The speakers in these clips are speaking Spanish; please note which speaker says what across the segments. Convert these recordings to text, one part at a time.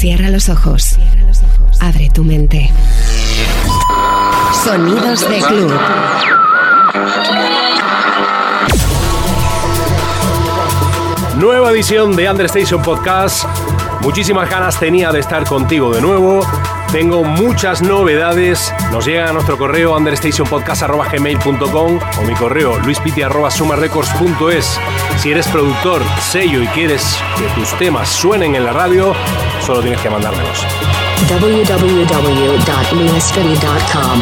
Speaker 1: Cierra los ojos. Abre tu mente. Sonidos de club.
Speaker 2: Nueva edición de Understation Podcast. Muchísimas ganas tenía de estar contigo de nuevo. Tengo muchas novedades. Nos llegan a nuestro correo understationpodcast.gmail.com o mi correo luispiti.sumarecords.es. Si eres productor, sello y quieres que tus temas suenen en la radio, solo tienes que mandármelos.
Speaker 3: www.luisfitty.com.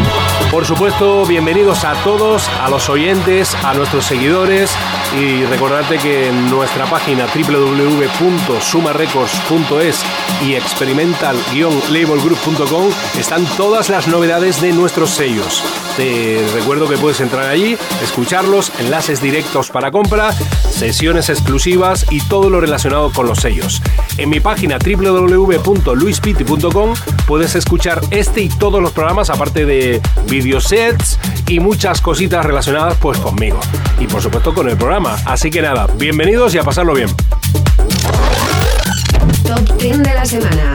Speaker 2: Por supuesto, bienvenidos a todos, a los oyentes, a nuestros seguidores y recordarte que en nuestra página www.sumarecords.es y experimental-labelgroup.com están todas las novedades de nuestros sellos. Te recuerdo que puedes entrar allí, escucharlos, enlaces directos para compra, sesiones exclusivas y todo lo relacionado con los sellos. En mi página www.luispiti.com puedes escuchar este y todos los programas, aparte de videosets y muchas cositas relacionadas pues conmigo. Y por supuesto con el programa. Así que nada, bienvenidos y a pasarlo bien.
Speaker 1: Top 10 de la semana.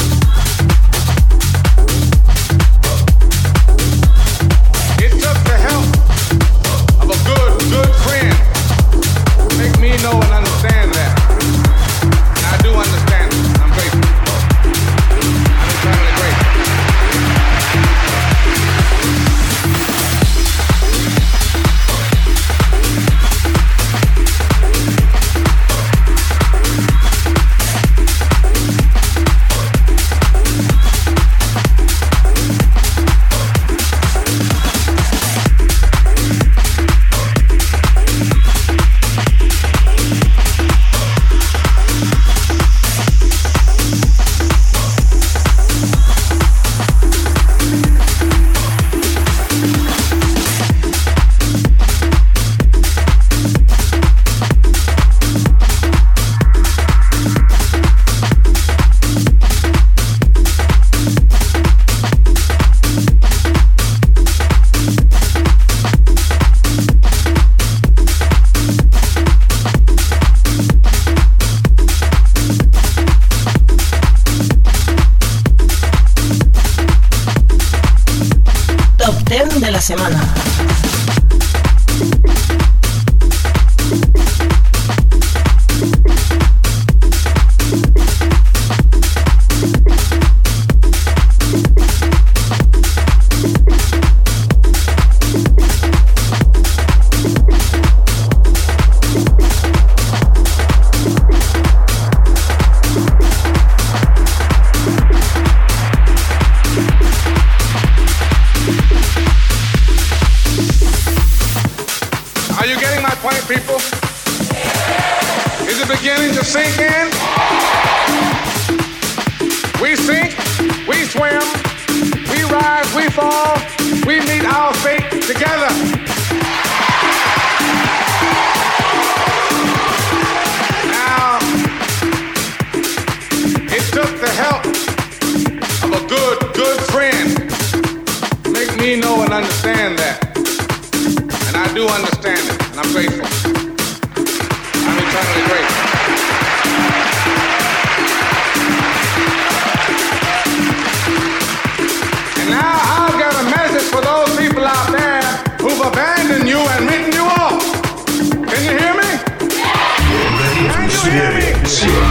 Speaker 4: Do understand it, and I'm grateful. I'm eternally grateful. And now I've got a message for those people out there who've abandoned you and written you off. Can you hear me? Can you hear me?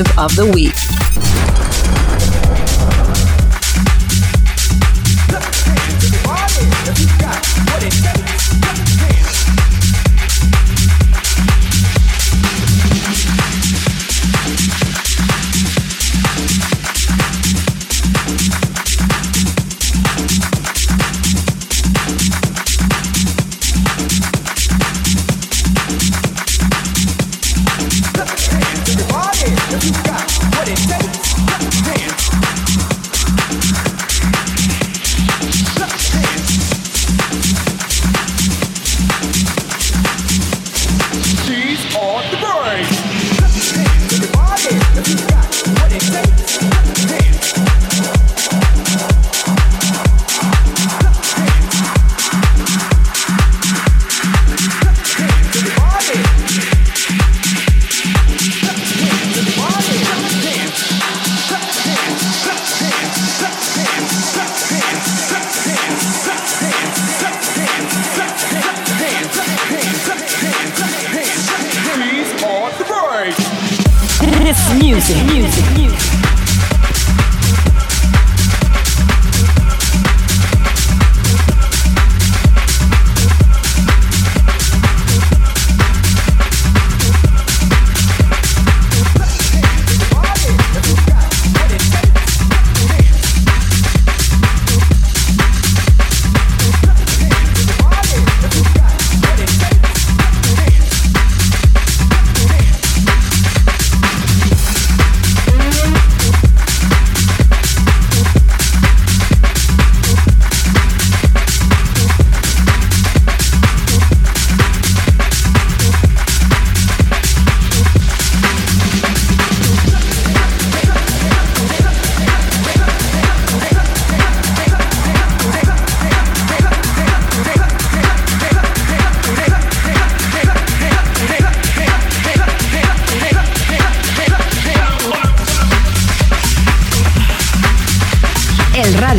Speaker 3: Of the week.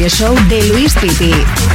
Speaker 1: Show de Luis Piti.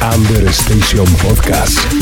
Speaker 1: Amber Station Podcast.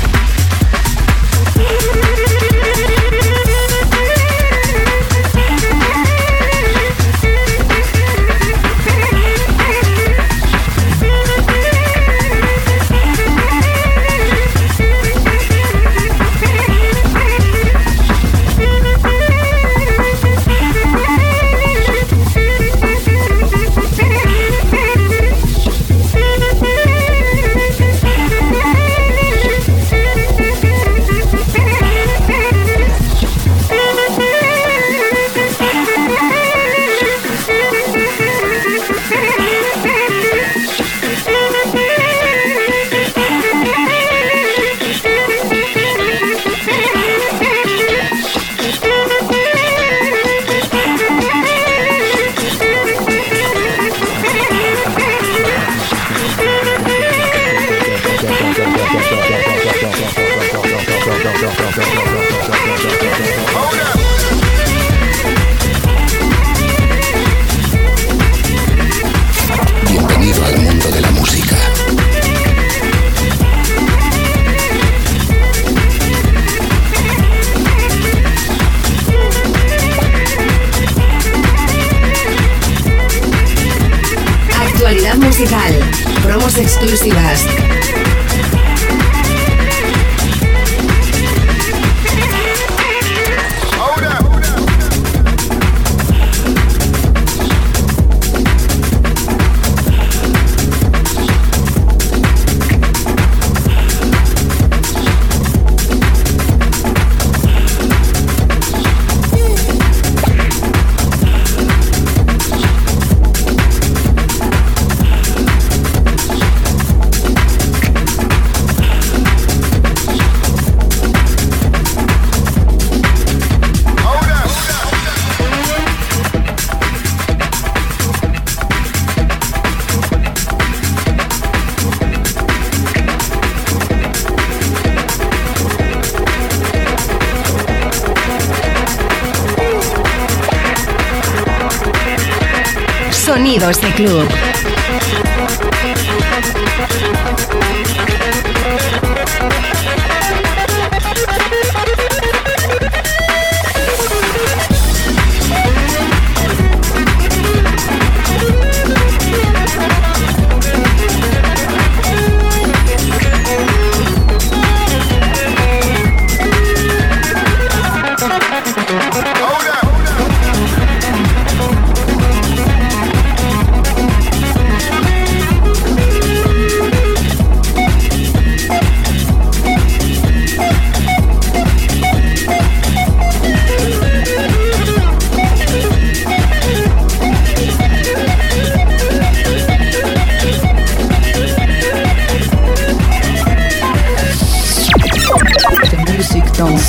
Speaker 5: Sonidos de club.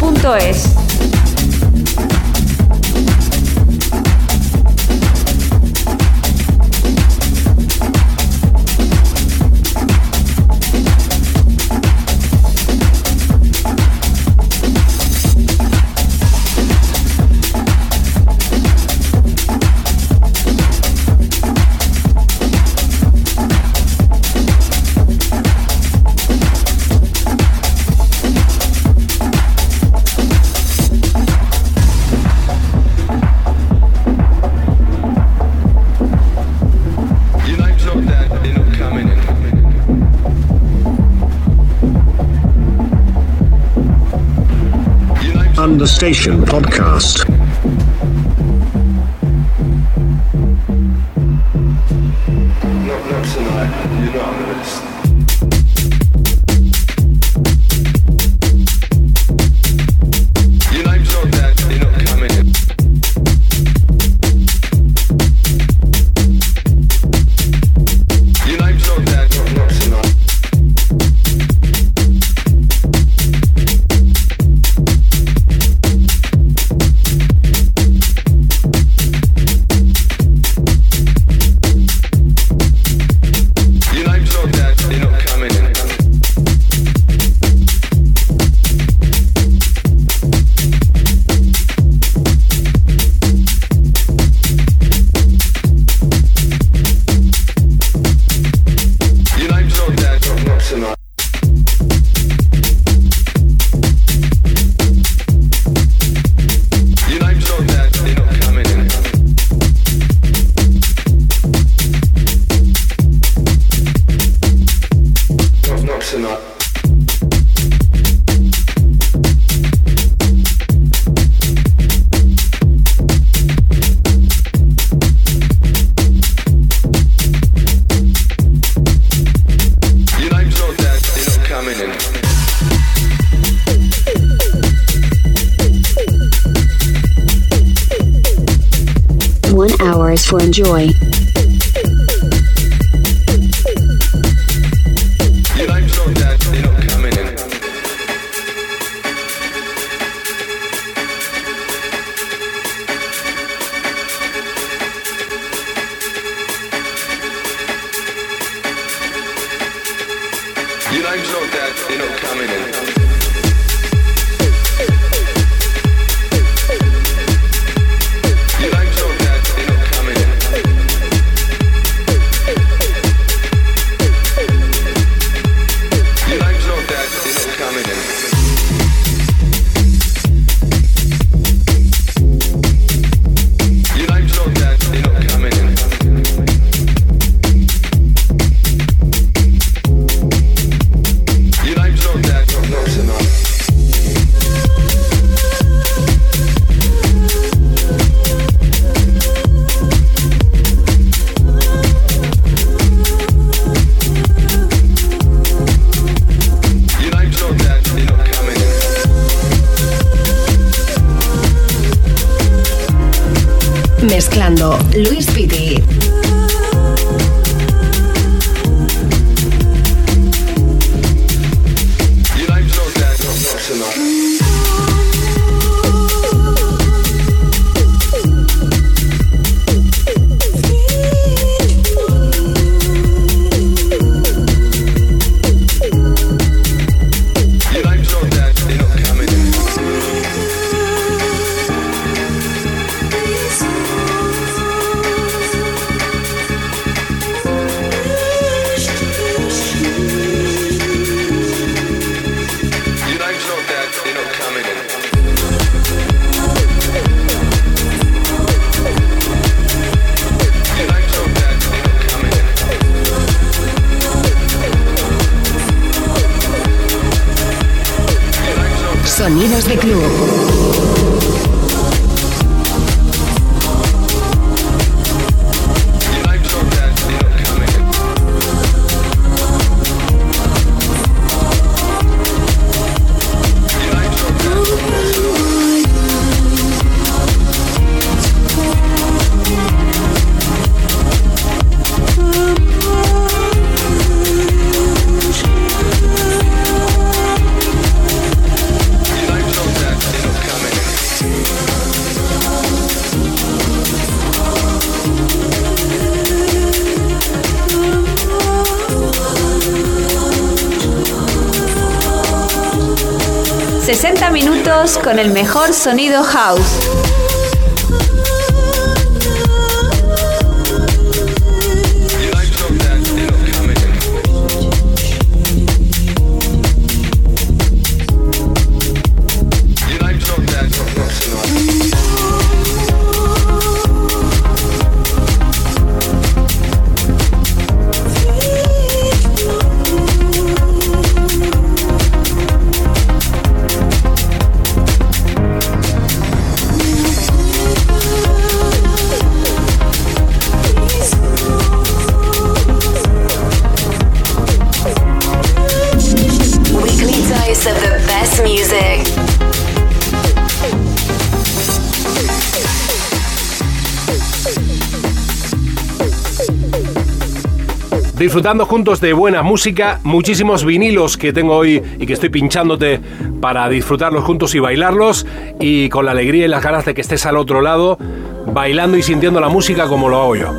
Speaker 6: www.radiocomunitaria.es. www.sumarecords.es.
Speaker 7: Understation Podcast.
Speaker 1: Enjoy.
Speaker 8: El mejor sonido house.
Speaker 2: Disfrutando juntos de buena música, muchísimos vinilos que tengo hoy y que estoy pinchándote para disfrutarlos juntos y bailarlos y con la alegría y las ganas de que estés al otro lado, bailando y sintiendo la música como lo hago yo.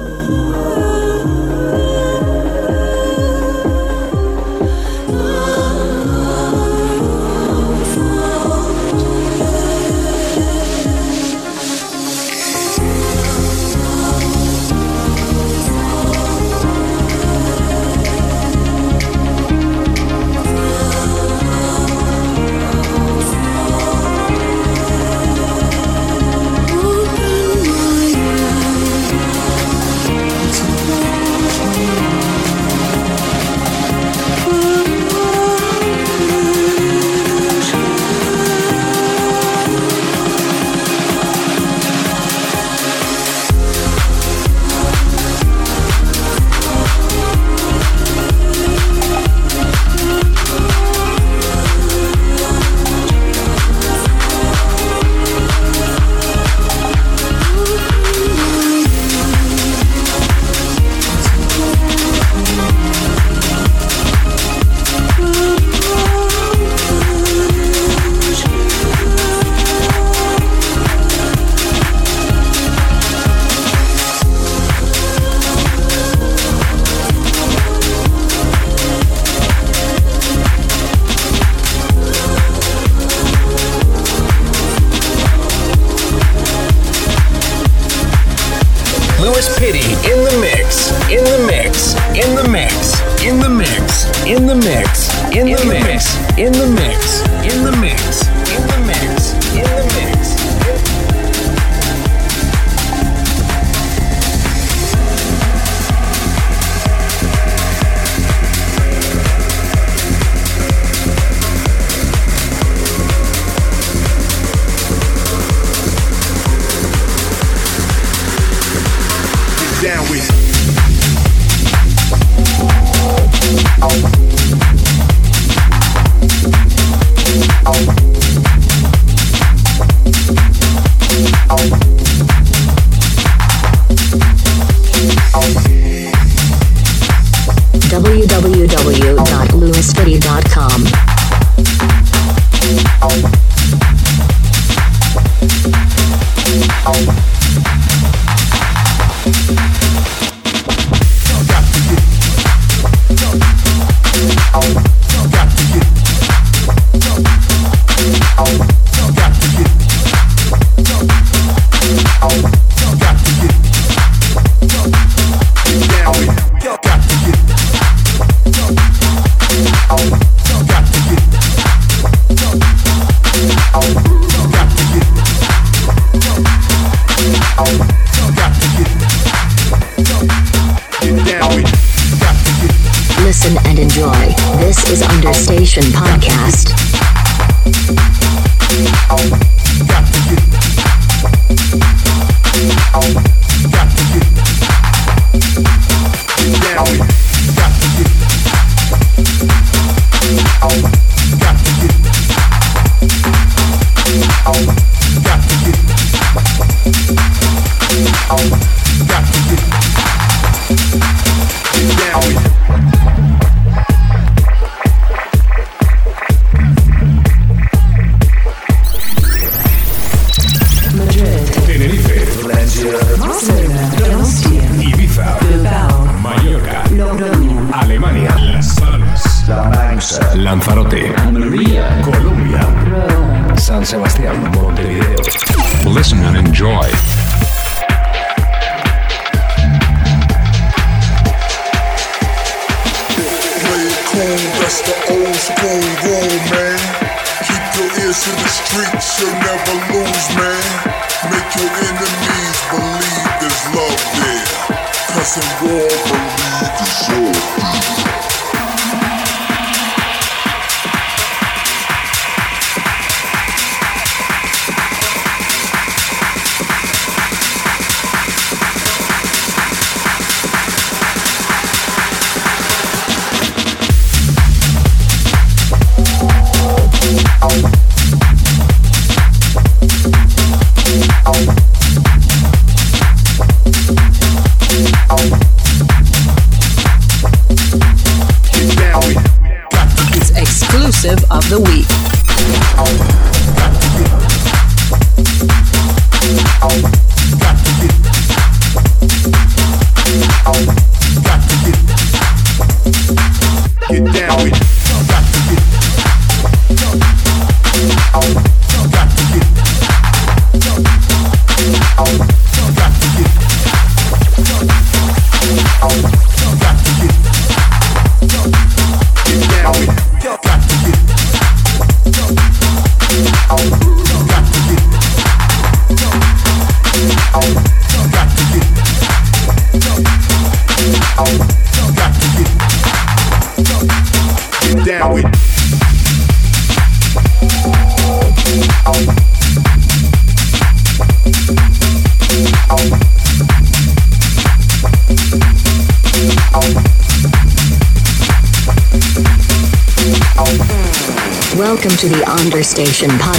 Speaker 6: Station Podcast.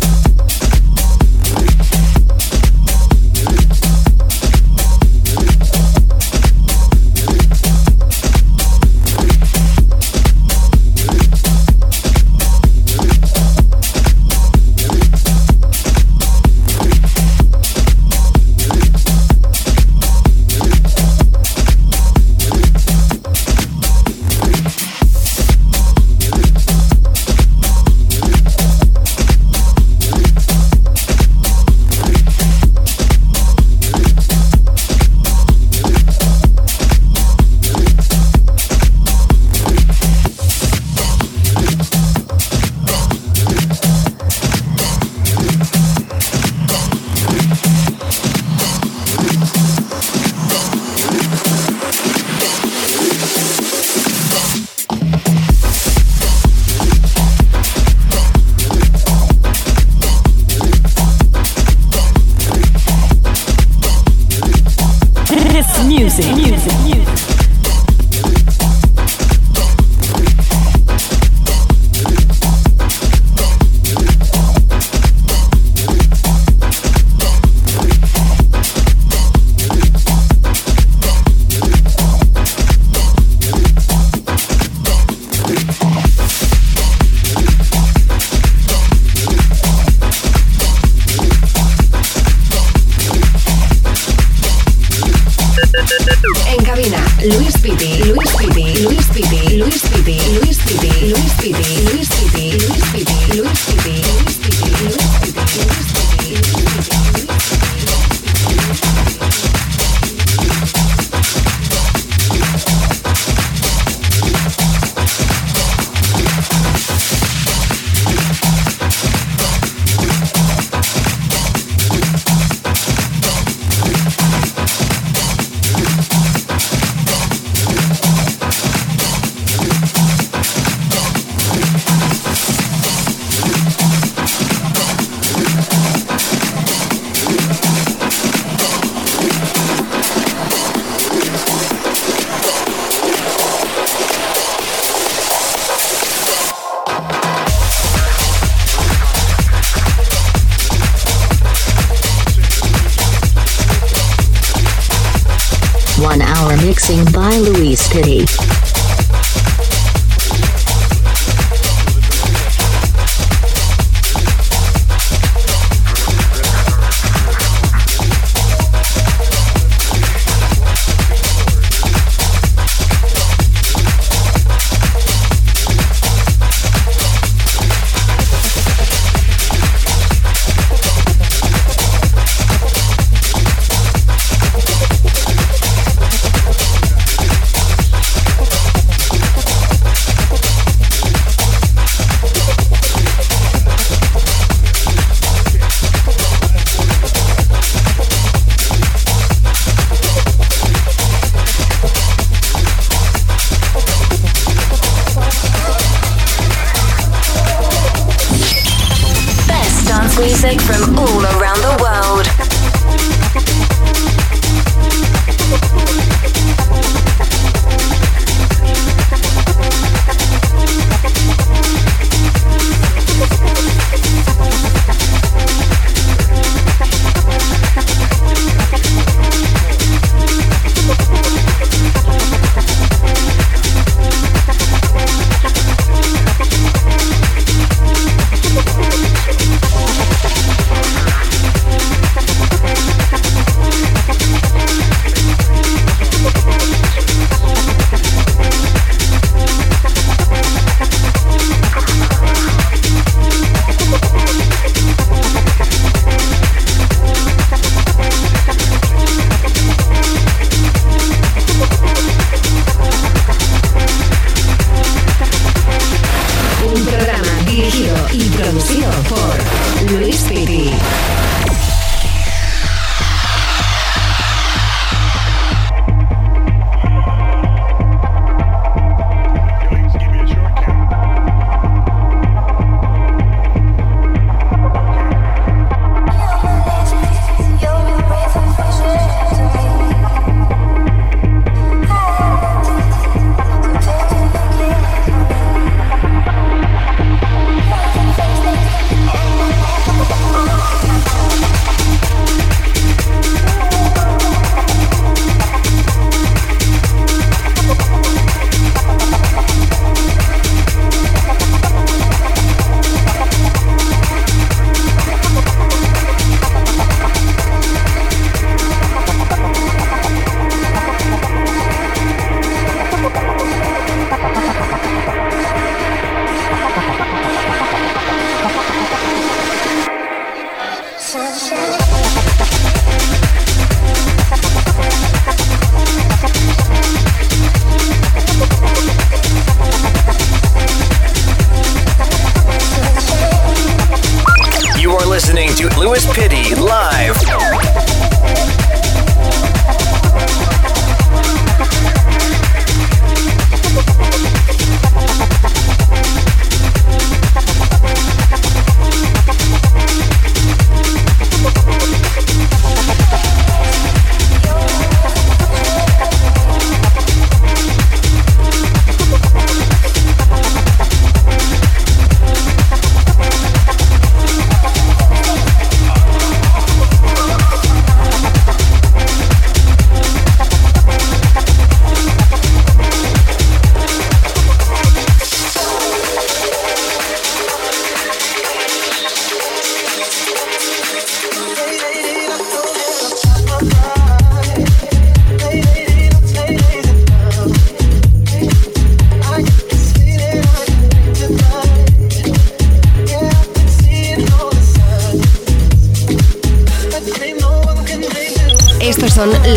Speaker 1: Mixing by Luis Pitti.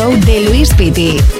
Speaker 1: show de Luis
Speaker 9: Piti.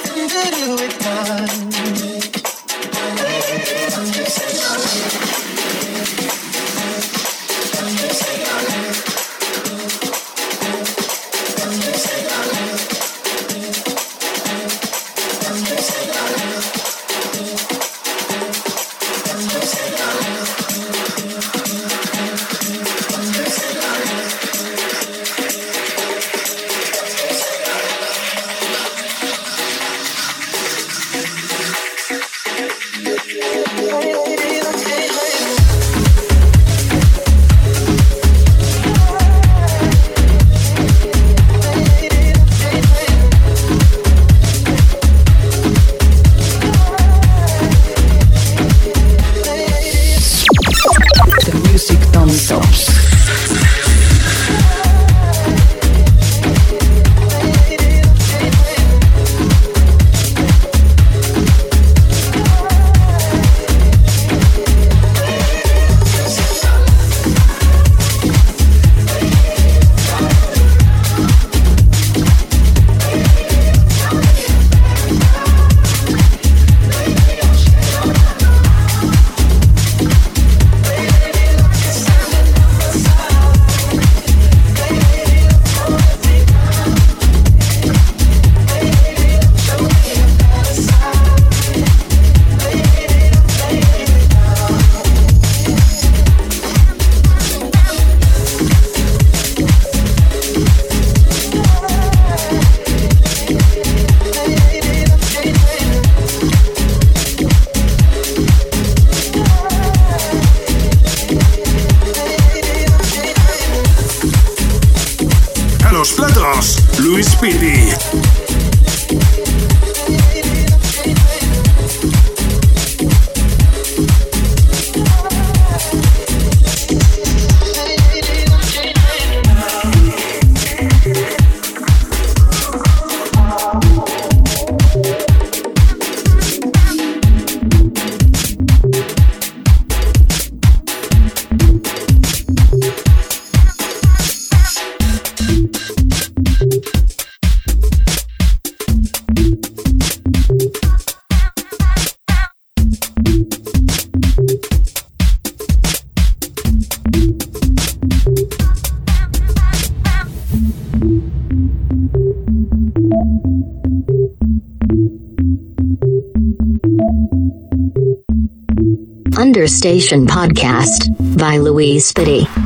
Speaker 3: Understation Podcast by Louise Spitty.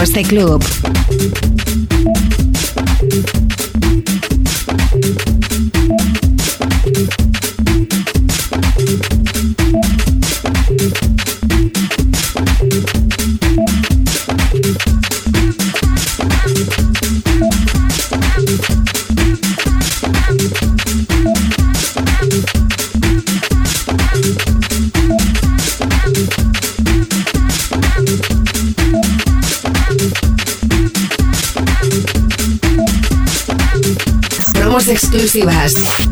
Speaker 1: De club. Exclusivas.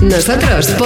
Speaker 1: Nosotros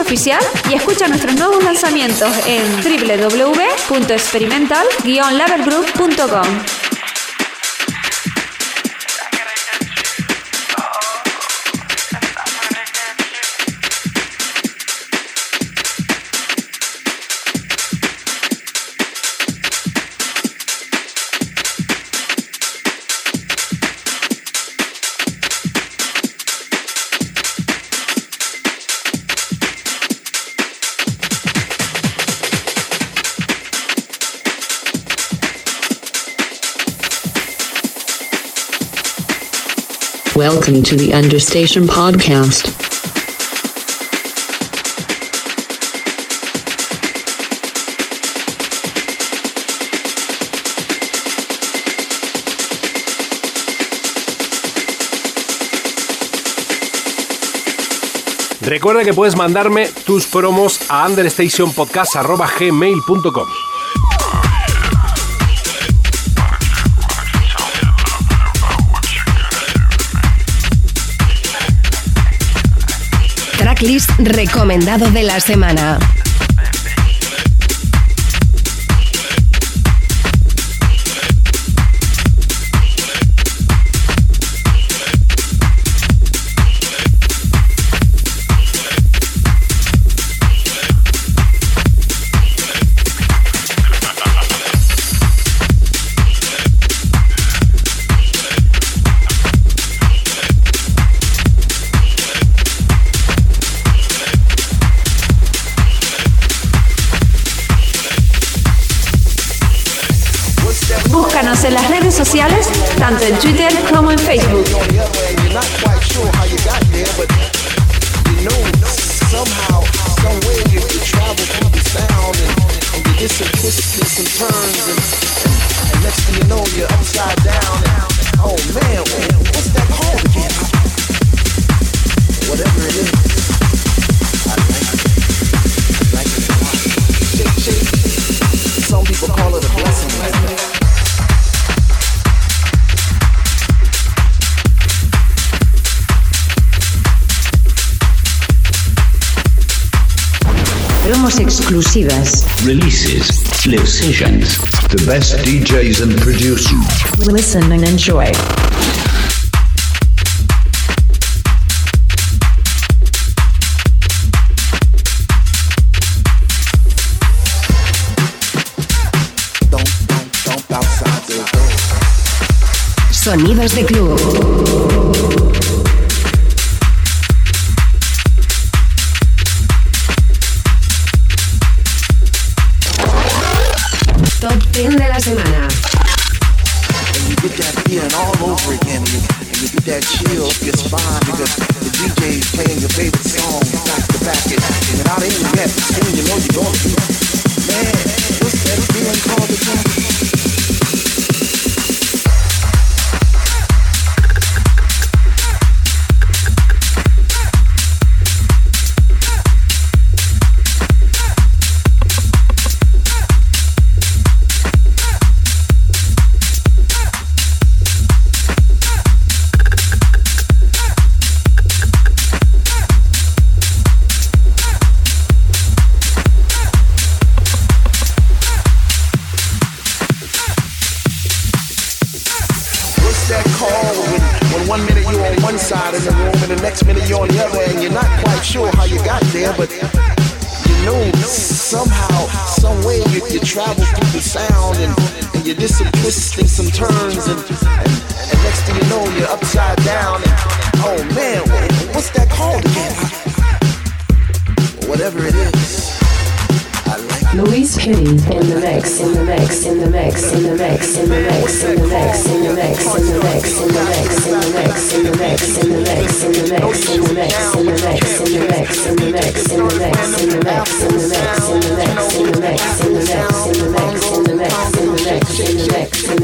Speaker 6: oficial y escucha nuestros nuevos lanzamientos en www.experimental-labergroup.com.
Speaker 3: Welcome to the Understation Podcast.
Speaker 2: Recuerda que puedes mandarme tus promos a understationpodcast.gmail.com.
Speaker 10: tracklist recomendado de la semana.
Speaker 11: DJs and producers.
Speaker 12: Listen and enjoy.
Speaker 10: Sonidos de club.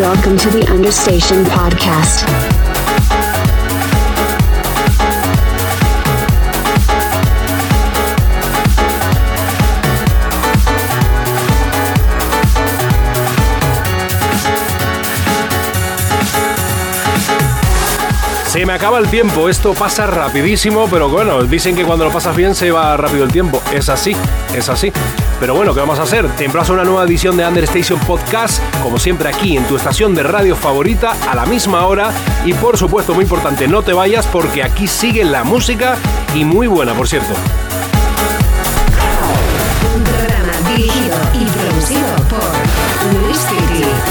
Speaker 12: Welcome to the Understation Podcast.
Speaker 2: Se me acaba el tiempo, esto pasa rapidísimo, pero bueno, dicen que cuando lo pasas bien se va rápido el tiempo. Es así, es así. Pero bueno, ¿qué vamos a hacer? Te emplazo una nueva edición de Understation Podcast, como siempre aquí en tu estación de radio favorita, a la misma hora. Y por supuesto, muy importante, no te vayas porque aquí sigue la música y muy buena, por cierto.
Speaker 1: Un programa dirigido y producido por Luis Piti.